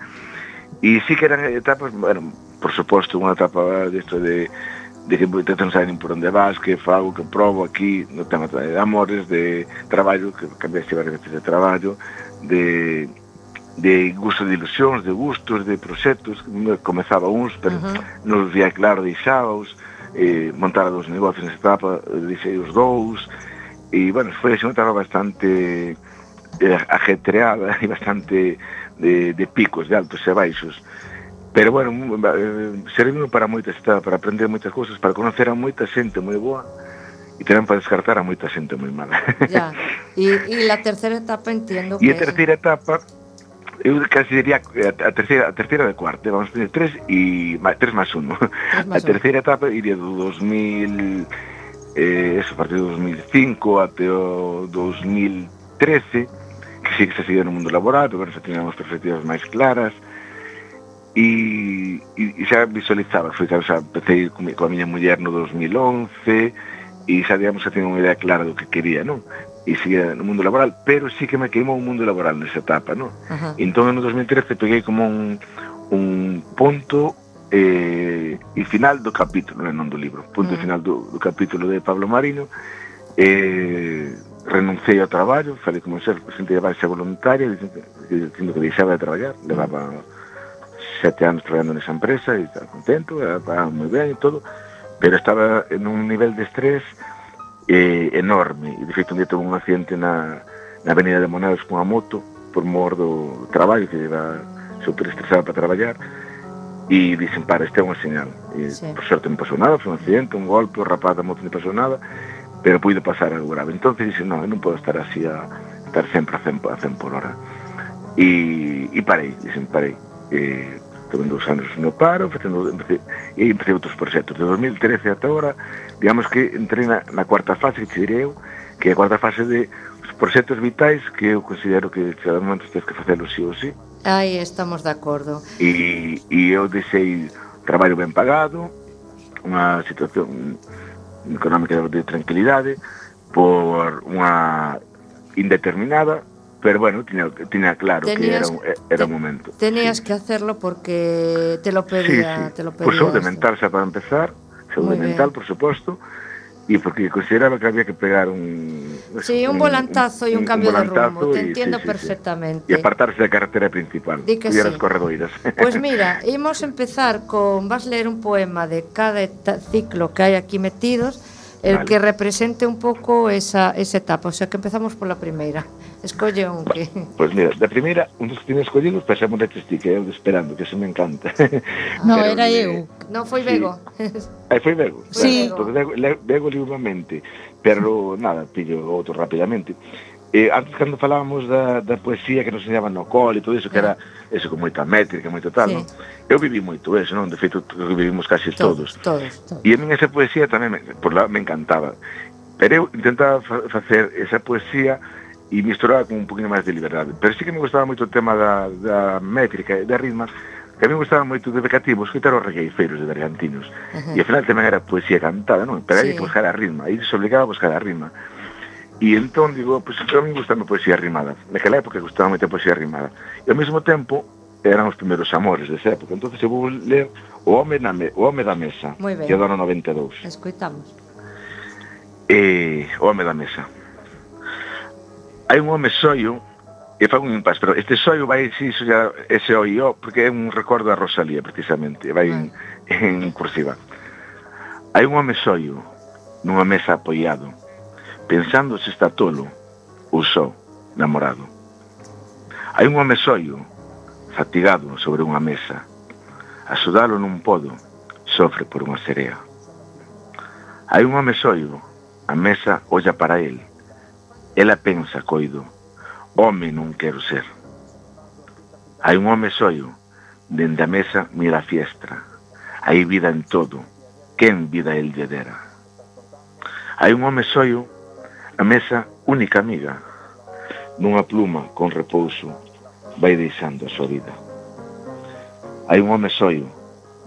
E sí que eran etapas, bueno, por suposto, unha etapa ah, disto de, de de que te pensaren por onde vas, que fago, que probo aquí no tema de amores, de traballo, que cambiaste varias veces de traballo, de de gusto de ilusións, de gustos, de proxectos, comezaba uns, pero uh -huh. non vía claro deixábaos, eh, montar dos negocios nesa etapa, deixei os dous, e, bueno, foi unha etapa bastante eh, ajetreada e bastante de, de picos, de altos e baixos, uh Pero bueno, eh, serviu para moitas para aprender moitas cousas, para conocer a moita xente moi boa e tamén para descartar a moita xente moi mala. Ya. E, e la terceira etapa entiendo que... E a terceira etapa eu casi diría eh, a terceira, a terceira de cuarta, vamos a tres e tres máis uno. Tres más a terceira etapa iría do 2000 eh, eso, a partir do 2005 até o 2013 que sí que se seguía no mundo laboral, pero bueno, xa tiñamos perspectivas máis claras, e, e xa visualizaba, foi claro, xa empecé con, coa miña muller no 2011 e xa, digamos, xa tiña unha idea clara do que quería, non? E seguía no mundo laboral, pero sí que me queimou o mundo laboral nesa etapa, non? Uh -huh. Entón, no 2013 peguei como un, un punto eh, e final do capítulo, non do libro, punto uh -huh. final do, do capítulo de Pablo Marino, eh, renunciei ao traballo, falei como ser xente de baixa voluntaria, dicindo que deixaba de traballar, levaba uh -huh sete anos traballando nesa empresa e estaba contento, estaba moi ben e todo, pero estaba en un nivel de estrés eh, enorme. E, de feito, un día tuve un accidente na, na avenida de Monados a moto por mor do traballo que lleva superestresada para traballar e dicen, para, este é unha señal. E, sí. Por sorte non pasou nada, foi un accidente, un golpe, o rapaz da moto non pasou nada, pero puido pasar algo grave. Entón dicen, non, eu non podo estar así a estar sempre a 100, a 100 por hora. E, e parei, dicen, parei. E, Tuve dous anos no paro, facendo, empecé, e empecé outros proxectos. De 2013 ata agora, digamos que entrei na, na cuarta fase, que te direi eu, que é a cuarta fase de os proxectos vitais que eu considero que cada momento tens que facelo sí ou sí. Aí estamos de acordo. E, e eu deixei traballo ben pagado, unha situación económica de tranquilidade, por unha indeterminada, pero bueno, tenía, tenía claro tenías, que era, era un momento. Tenías sí. que hacerlo porque te lo pedía. Sí, sí. Te lo pedía por salud mental, para empezar, salud mental, por supuesto, y porque consideraba que había que pegar un... Sí, un, un volantazo y un, un cambio un de rumbo, te y, entiendo perfectamente. Y apartarse da carretera principal, Di que y las corredoiras. Pues mira, ímos empezar con, vas leer un poema de cada ciclo que hai aquí metidos, vale. que represente un pouco esa, esa etapa, o sea que empezamos pola primeira. Escolle un que... Pois pues mira, da primeira, un dos que tiene escollido, pensamos de ti, que de esperando, que se me encanta. No, Pero, era eu. Non foi Bego. Sí. Aí foi Bego. Sí. Claro, Bego, Bego, Bego. Pero nada, pillo outro rapidamente. E antes cando falábamos da, da poesía que nos enseñaban no cole e todo iso, que era eso con moita métrica, moito tal, sí. non? Eu viví moito eso, non? De feito, vivimos casi todos. Todos, todos. todos. E a min esa poesía tamén me, por lá, me encantaba. Pero eu intentaba fa facer esa poesía e misturaba con un poquinho máis de liberdade. Pero sí que me gustaba moito o tema da, da métrica e da ritma, que a mí me gustaba moito de Becativo escutar os regueifeiros de bergantinos. Uh -huh. E ao final tamén era poesía cantada, non? Pero sí. hai que buscar a ritma, aí se obligaba a buscar a ritma. E entón digo, pois pues, a mí gustame poesía rimada. Naquela época gustaba moito a poesía rimada. E ao mesmo tempo eran os primeiros amores desa época. Entón eu vou ler O home, na me, o home da mesa, que é do ano 92. Escoitamos. E, o home da mesa. Hai un home soio e fa un impas, pero este soio vai si iso ya ese oio, porque é un recordo a Rosalía precisamente, vai en, en cursiva. Hai un home soio nunha mesa apoiado pensando se está tolo ou só namorado. Hai un home soio, fatigado sobre unha mesa, a sudalo nun podo, sofre por unha serea. Hai un home soio, a mesa olla para el. Ela pensa, coido, home non quero ser. Hai un home soio, dende a mesa mira a fiestra. Hai vida en todo, quen vida el lle dera. Hai un home soio, a mesa única amiga. Nunha pluma con repouso, vai deixando a súa vida. Hai un home soio,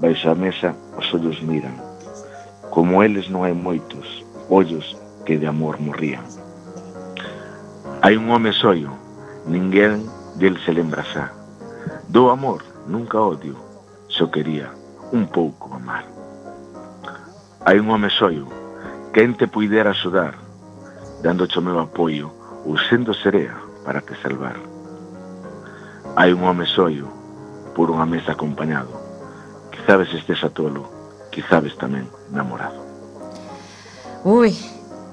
baixo a mesa os ollos miran. Como eles non hai moitos, ollos que de amor morrían. Hai un home soio, ninguén del se lembra xa. Do amor, nunca odio, só quería un pouco amar. Hai un home soio, quen te puidera axudar, dándoche o meu apoio ou sendo serea para te salvar. Hai un home soio por unha mesa acompañado. Quizabes estes tolo, quizabes tamén namorado. Ui,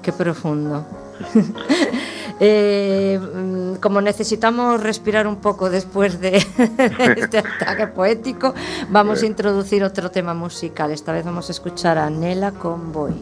que profundo. eh, mm, como necesitamos respirar un pouco despois de este ataque poético, vamos a introducir outro tema musical. Esta vez vamos a escuchar a Nela Convoy.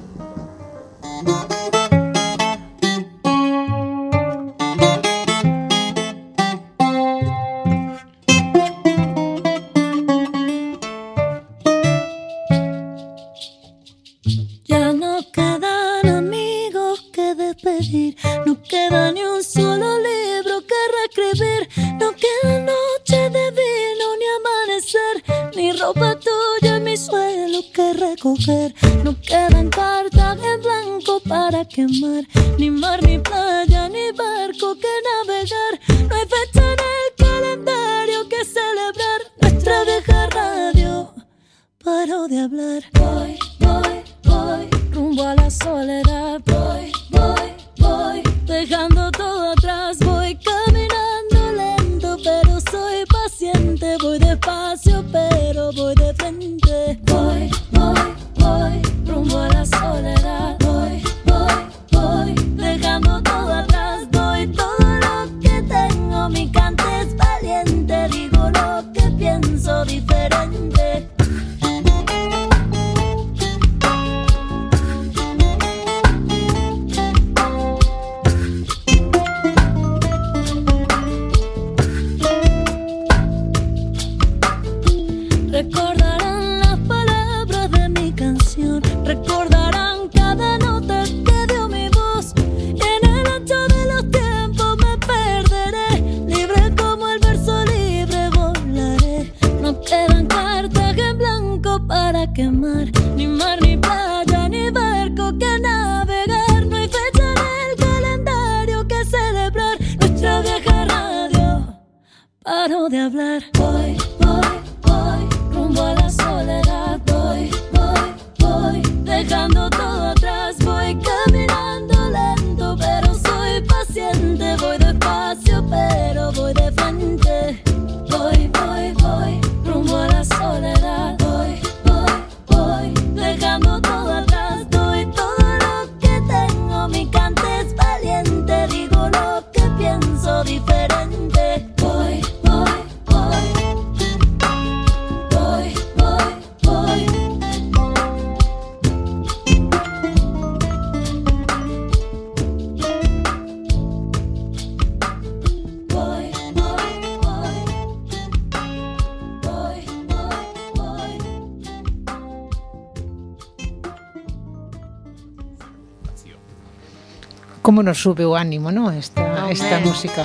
voy despacio Como nos sube o ánimo, non? Esta, esta música.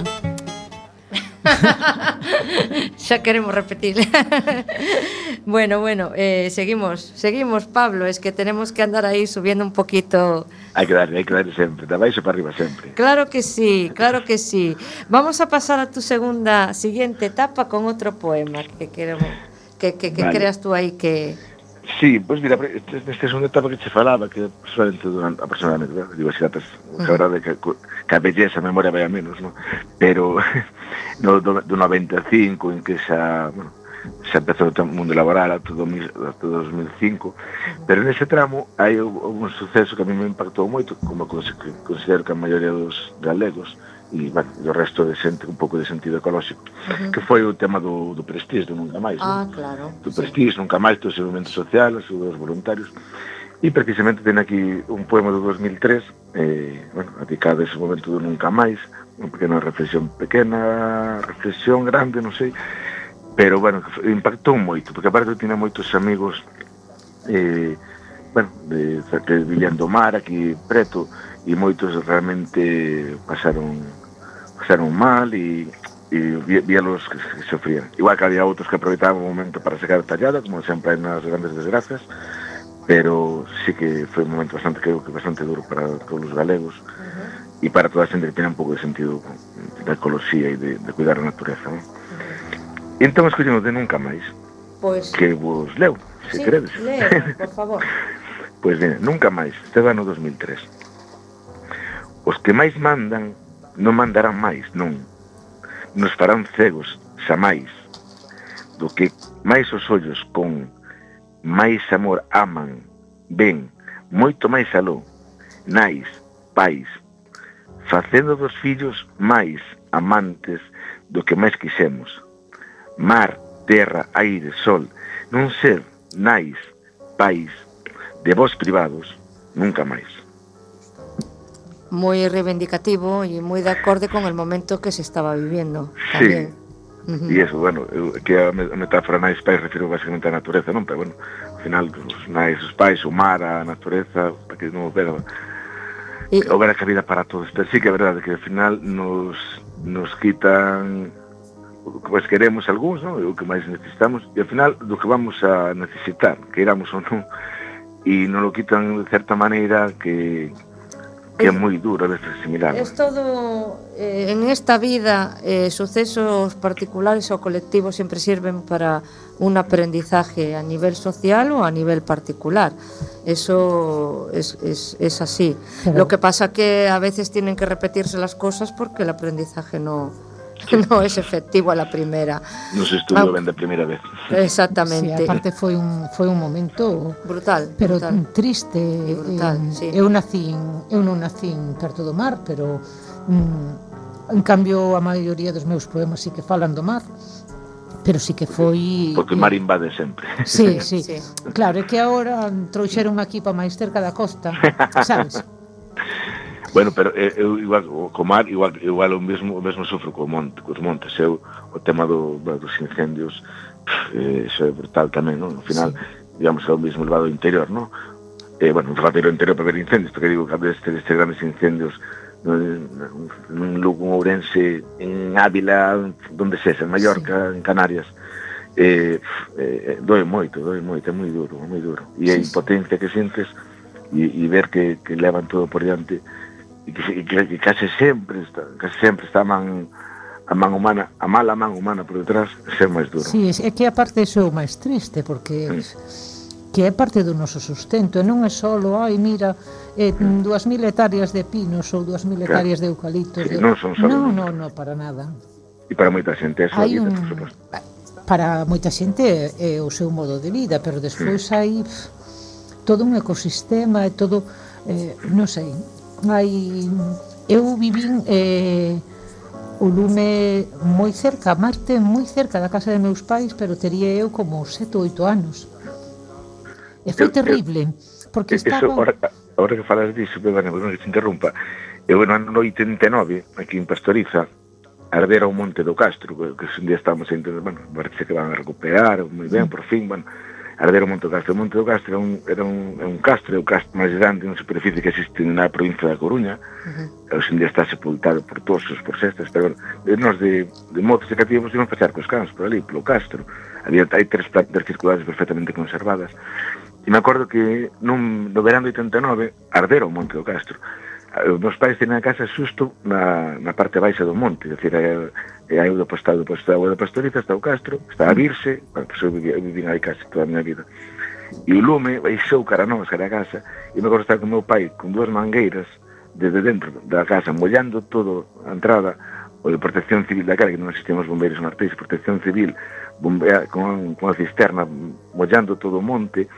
Xa queremos repetir. bueno, bueno, eh, seguimos, seguimos, Pablo, es que tenemos que andar ahí subiendo un poquito. Hai que darle, hai que darle sempre, de baixo para arriba sempre. Claro que sí, claro que sí. Vamos a pasar a tu segunda, siguiente etapa con otro poema que queremos, que, que, que Vale. creas tú aí que... Sí, pois mira, este segundo unha etapa que che falaba que solamente durante, aproximadamente eh, a diversidade uh -huh. que, de que, que a belleza a memoria vai a menos, no? pero no, do, do 95 en que xa, bueno, xa empezou o mundo laboral ata, 2000, ata 2005 pero nese tramo hai un, un suceso que a mí me impactou moito como considero que a maioría dos galegos e bueno, o resto de xente un pouco de sentido ecolóxico uh -huh. que foi o tema do, do Prestige do Nunca máis ah, non? claro. do Prestige. Nunca máis do seu movimento social, os seus voluntarios e precisamente ten aquí un poema do 2003 eh, bueno, dedicado a ese momento do Nunca máis unha pequena reflexión pequena reflexión grande, non sei pero bueno, impactou moito porque aparte tiña moitos amigos eh, bueno, de, de Vilhán do Mar, aquí preto, e moitos realmente pasaron pasaron mal e e víalos que, que sofrían. Igual que había outros que aproveitaban o momento para sacar tallada, como sempre hai nas grandes desgracias, pero sí que foi un momento bastante, creo que bastante duro para todos os galegos uh -huh. e para toda a xente que tiene un pouco de sentido da ecoloxía e de, de cuidar a natureza. ¿no? Uh -huh. E entón escollemos de Nunca Máis, pues... que vos leu, se sí, queredes. Leo, por favor. pois pues, Nunca Máis, este ano 2003. Os que máis mandan non mandarán máis, non. Nos farán cegos, xa máis. Do que máis os ollos con máis amor aman, ven, moito máis aló, nais, pais, facendo dos fillos máis amantes do que máis quixemos. Mar, terra, aire, sol, non ser nais, pais, de vos privados, nunca máis muy reivindicativo y muy de acorde con el momento que se estaba viviendo. tamén. Sí. Uh -huh. E eso, bueno, eu, que a metáfora nais pais refiro basicamente á natureza, non? Pero, bueno, ao final, os nais, os pais, o mar, a natureza, para que non houbera, y... houbera cabida para todos. Pero sí que é verdade que ao final nos, nos quitan o que máis queremos algúns, non? o que máis necesitamos, e ao final do que vamos a necesitar, que iramos ou non, e non lo quitan de certa maneira que, que é moi duro a veces asimilar. Todo, eh, en esta vida, eh, sucesos particulares o colectivos siempre sirven para un aprendizaje a nivel social o a nivel particular. Eso es, es, es así. Pero- Lo que pasa que a veces tienen que repetirse las cosas porque el aprendizaje no, no es efectivo a la primera. Non se estudiou ah, ben da primeira vez. Exactamente. Sí, aparte foi un foi un momento brutal, pero brutal. triste. Brutal, eh, sí. Eu nacín, eu non nacín perto do mar, pero mm, en cambio a maioría dos meus poemas sí que falan do mar pero sí que foi... Porque o mar invade sempre. Sí, sí. sí. Claro, é que agora trouxeron aquí para máis cerca da costa, sabes? Bueno, pero eh, eu igual co mar igual igual o mesmo o mesmo sofro co monte, cos montes. Eu o tema do, dos incendios eh, iso é brutal tamén, non? No final, sí. digamos, é o mesmo levado interior, non? Eh, bueno, un rateiro interior para ver incendios, porque digo que destes, destes grandes incendios nun, nun Lugo, en Ourense, en Ávila, donde sexa, en Mallorca, sí. en Canarias, eh, eh, eh doe moito, doe moito, é moi duro, é moi duro. E a impotencia que sientes e, e ver que, que levan todo por diante, e que, que, que case sempre está, case sempre está a man a man humana, a mala man humana por detrás, ser máis duro. Sí, é que a parte iso é o máis triste, porque que é parte do noso sustento, e non é só, ai, mira, eh, 2.000 hectáreas de pinos ou 2.000 claro. hectáreas de eucaliptos. Sí, de... Non son só. Non, non, non, para nada. E para moita xente, eso, Hai un... por suposto. Para moita xente é o seu modo de vida, pero despois mm. hai todo un ecosistema e todo, eh, non sei, hai eu vivín eh, o lume moi cerca, Marte moi cerca da casa de meus pais, pero tería eu como sete ou oito anos. E foi terrible, porque estaba... Eso, ahora, ahora que falas disso, perdón, que te interrumpa, eu no ano 89, aquí en Pastoriza, ardera o Monte do Castro, que, que un día estamos entre, bueno, parece que van a recuperar, moi ben, por fin, bueno, Ardeiro Monte do Castro. O Monte do Castro é un, era un, é un castro, é o castro máis grande na superficie que existe na provincia da Coruña. Uh -huh. Hoxe en día está sepultado por todos por cestas, pero de nós de, de motos e cativos iban pasar cos cans por ali, polo castro. Había hai tres plantas circulares perfectamente conservadas. E me acordo que nun, no verano de 89 ardera o Monte do Castro. Eh, os meus pais tenían a casa xusto na, na parte baixa do monte, é dicir, eh, e hai o da do está o da Pastoriza, está o Castro, está a Virse, bueno, pois eu vivi, eu aí casi toda a miña vida. E o lume baixou cara a nós, cara a casa, e me acordo estar con meu pai con dúas mangueiras desde dentro da casa, mollando todo a entrada, o de protección civil da cara, que non existíamos bombeiros en Arteis, protección civil, bombea, con, con a cisterna, mollando todo o monte,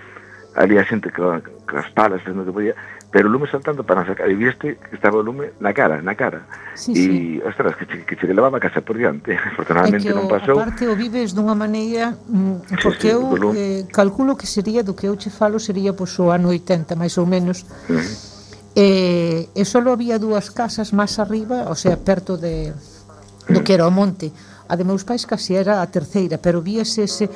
ali a xente con, con as palas facendo que podía, pero o lume saltando para sacar, e viste que estaba o lume na cara, na cara. Sí, e, sí. ostras, que, che, que che levaba a casa por diante, afortunadamente non pasou. Aparte o vives dunha maneira, mm, porque sí, sí, eu eh, calculo que sería, do que eu che falo, sería pois o ano 80, máis ou menos, uh. E, e só había dúas casas máis arriba, o sea, perto de, do que era o monte. A de meus pais casi era a terceira, pero víase ese,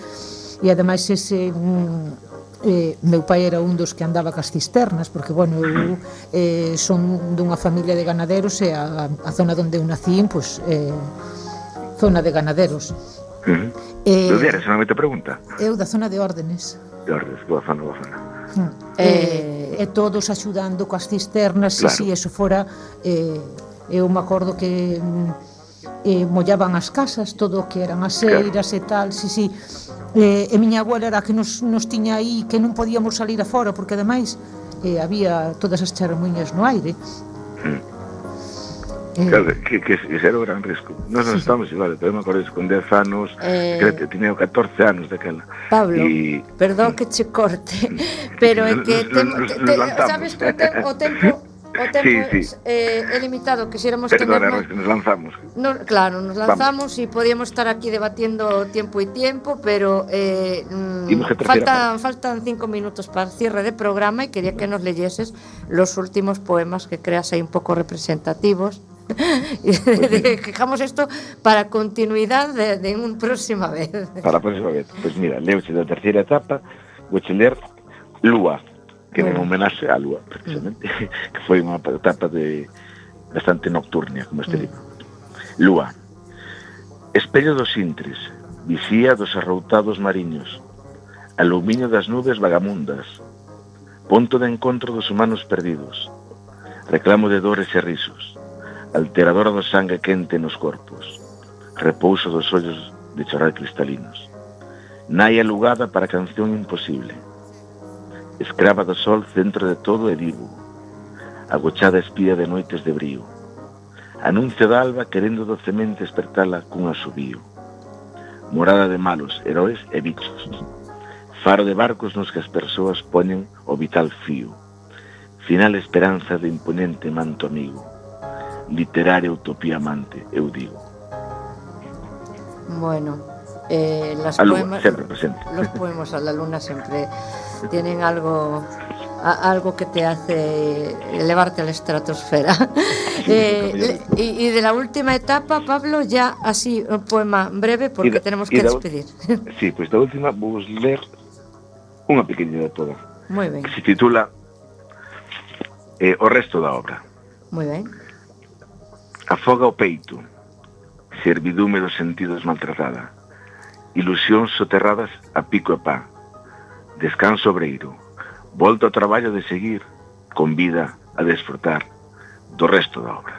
e ademais ese mm, eh, meu pai era un dos que andaba cas cisternas porque, bueno, eu eh, son dunha familia de ganaderos e a, a zona onde eu nací, pues, eh, zona de ganaderos uh -huh. eh, Do Diares, non me te pregunta? Eu da zona de órdenes De órdenes, boa zona, boa zona hmm. eh, eh, E todos axudando coas cisternas claro. Se si eso fora eh, Eu me acordo que mm, eh, mollaban as casas Todo o que eran as eiras claro. e tal Si, si eh, e miña abuela era que nos, nos tiña aí que non podíamos salir afora porque ademais eh, había todas as charmuñas no aire. Mm. Eh, claro, que, que, que era o gran risco. Nós non sí. estamos igual, pero me acordes con 10 anos, eh, que tiña 14 anos daquela. Pablo, y... perdón que che corte, pero é que... Nos, tem, nos, te, nos, te, sabes que o, tem, o tempo o tempo Sí, sí. eh, é limitado, quixéramos Perdona, tener nos lanzamos. No, claro, nos lanzamos y podíamos estar aquí debatiendo tiempo y tiempo, pero eh, mm, faltan, faltan cinco minutos para el cierre de programa y quería que nos leyeses los últimos poemas que creas ahí un poco representativos. y dejamos esto para continuidad de, de una próxima vez. Para próxima vez. Pois mira, leuche da terceira etapa, vou che ler Lúa, que era un homenaxe á lúa, precisamente, mm. que foi unha etapa de bastante nocturnia, como este mm. libro. Lúa. Espello dos intres, vixía dos arroutados mariños, aluminio das nubes vagamundas, ponto de encontro dos humanos perdidos, reclamo de dores e risos, alteradora do sangue quente nos corpos, repouso dos ollos de chorar cristalinos, nai alugada para canción imposible, escrava do sol centro de todo e vivo, agochada espía de noites de brío, anuncio da alba querendo docemente despertala cun asubío, morada de malos, heróis e bichos, faro de barcos nos que as persoas poñen o vital fío, final esperanza de imponente manto amigo, literaria utopía amante, eu digo. Bueno, eh, las luna, poemas, los poemas a la luna siempre tienen algo a, algo que te hace elevarte a la estratosfera. eh, y, y, de la última etapa, Pablo, ya así un poema breve porque da, tenemos que da, despedir. sí, pues da última vou ler unha pequena toda. Muy ben. Que se titula eh, O resto da obra. Muy ben. Afoga o peito, servidume dos sentidos maltratada, ilusións soterradas a pico e pá, Descanso obreiro. Volto ao traballo de seguir, con vida a desfrutar do resto da obra.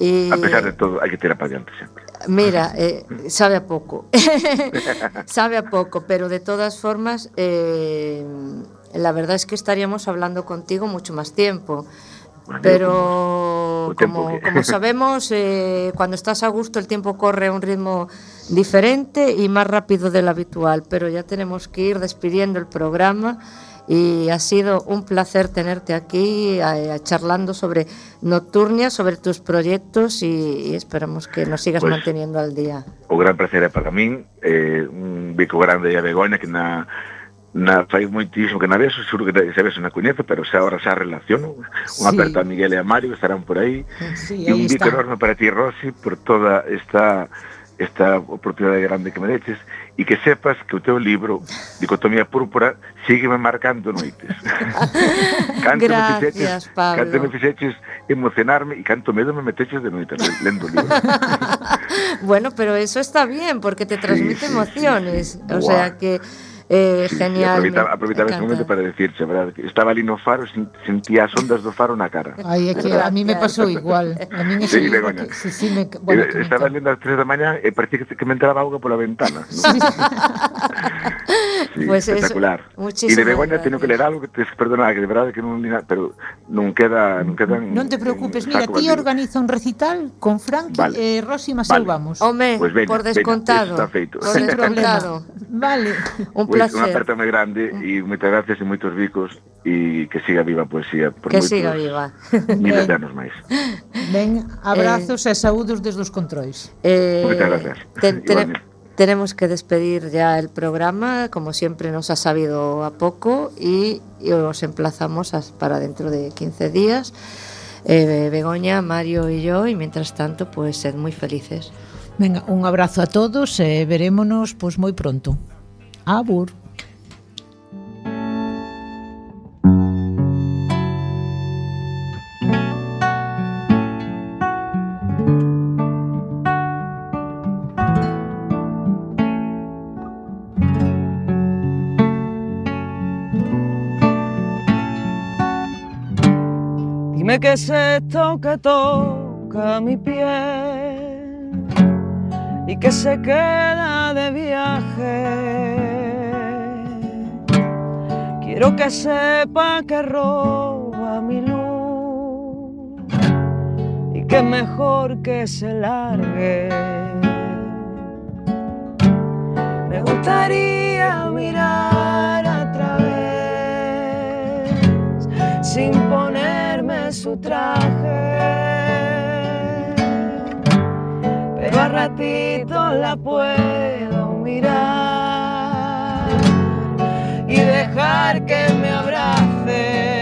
Eh, a pesar de todo, hai que tirar para sempre. Mira, eh, sabe a pouco. sabe a pouco, pero de todas formas, eh, la verdad es que estaríamos hablando contigo mucho más tiempo. Bueno, pero como, que... como sabemos, eh, cuando estás a gusto el tiempo corre a un ritmo diferente y más rápido del habitual, pero ya tenemos que ir despidiendo el programa y ha sido un placer tenerte aquí a, a charlando sobre Nocturnia, sobre tus proyectos y, y esperamos que nos sigas pues, manteniendo al día. O gran placer é para min, eh, un bico grande a Begoña que na na fai moitísimo que na vez, seguro que se ves na coñezo, pero xa ahora xa relaciono. Un sí. aperto a Miguel e a Mario que estarán por aí. Sí, e un bico enorme para ti, Rosy, por toda esta esta oportunidade grande que me deches e que sepas que o teu libro Dicotomía Púrpura sígueme marcando noites. canto Gracias, me fixeches, Pablo. Canto me fixeches emocionarme e canto medo me meteches de noite lendo o libro. bueno, pero eso está bien porque te transmite sí, sí, emociones. Sí, sí. O Buah. sea que Eh, genial. Sí, aproveitaba, aproveitaba ese momento para decirse, verdad? Que estaba ali no faro, sentía as ondas do faro na cara. Ai, é que a mí me pasou igual. A mí me sí, sí, que, sí, sí, me, bueno, que estaba lendo as 3 da mañá e parecía que, que me entraba auga pola ventana. ¿no? Sí. sí, pues espectacular. E de Begoña teño que ler algo que te perdona, que de verdade que non pero non queda, non queda Non te preocupes, en, mira, ti organiza un recital con Frankie vale. e eh, Rosy Masou vale. vamos. Home, pues ven, por descontado. Ven, está feito. Por descontado. vale. Un placer. Un aperta moi grande mm. e moitas gracias e moitos bicos e que siga viva a poesía por Que moitos, siga viva. Miles de anos máis. Ben, abrazos eh, e saúdos desde os controis. Eh, moitas gracias. Ten, ten, tenemos que despedir ya el programa, como siempre nos ha sabido a poco y, y os emplazamos a, para dentro de 15 días. Eh, Begoña, Mario y yo, y mientras tanto, pues sed muy felices. Venga, un abrazo a todos, eh, verémonos pues muy pronto. Abur. Dime qué es esto que toca mi piel y que se queda de viaje. Quiero que sepa que roba mi luz y que mejor que se largue. Me gustaría mirar a través sin ponerme su traje. Pero a ratitos la puedo mirar ser.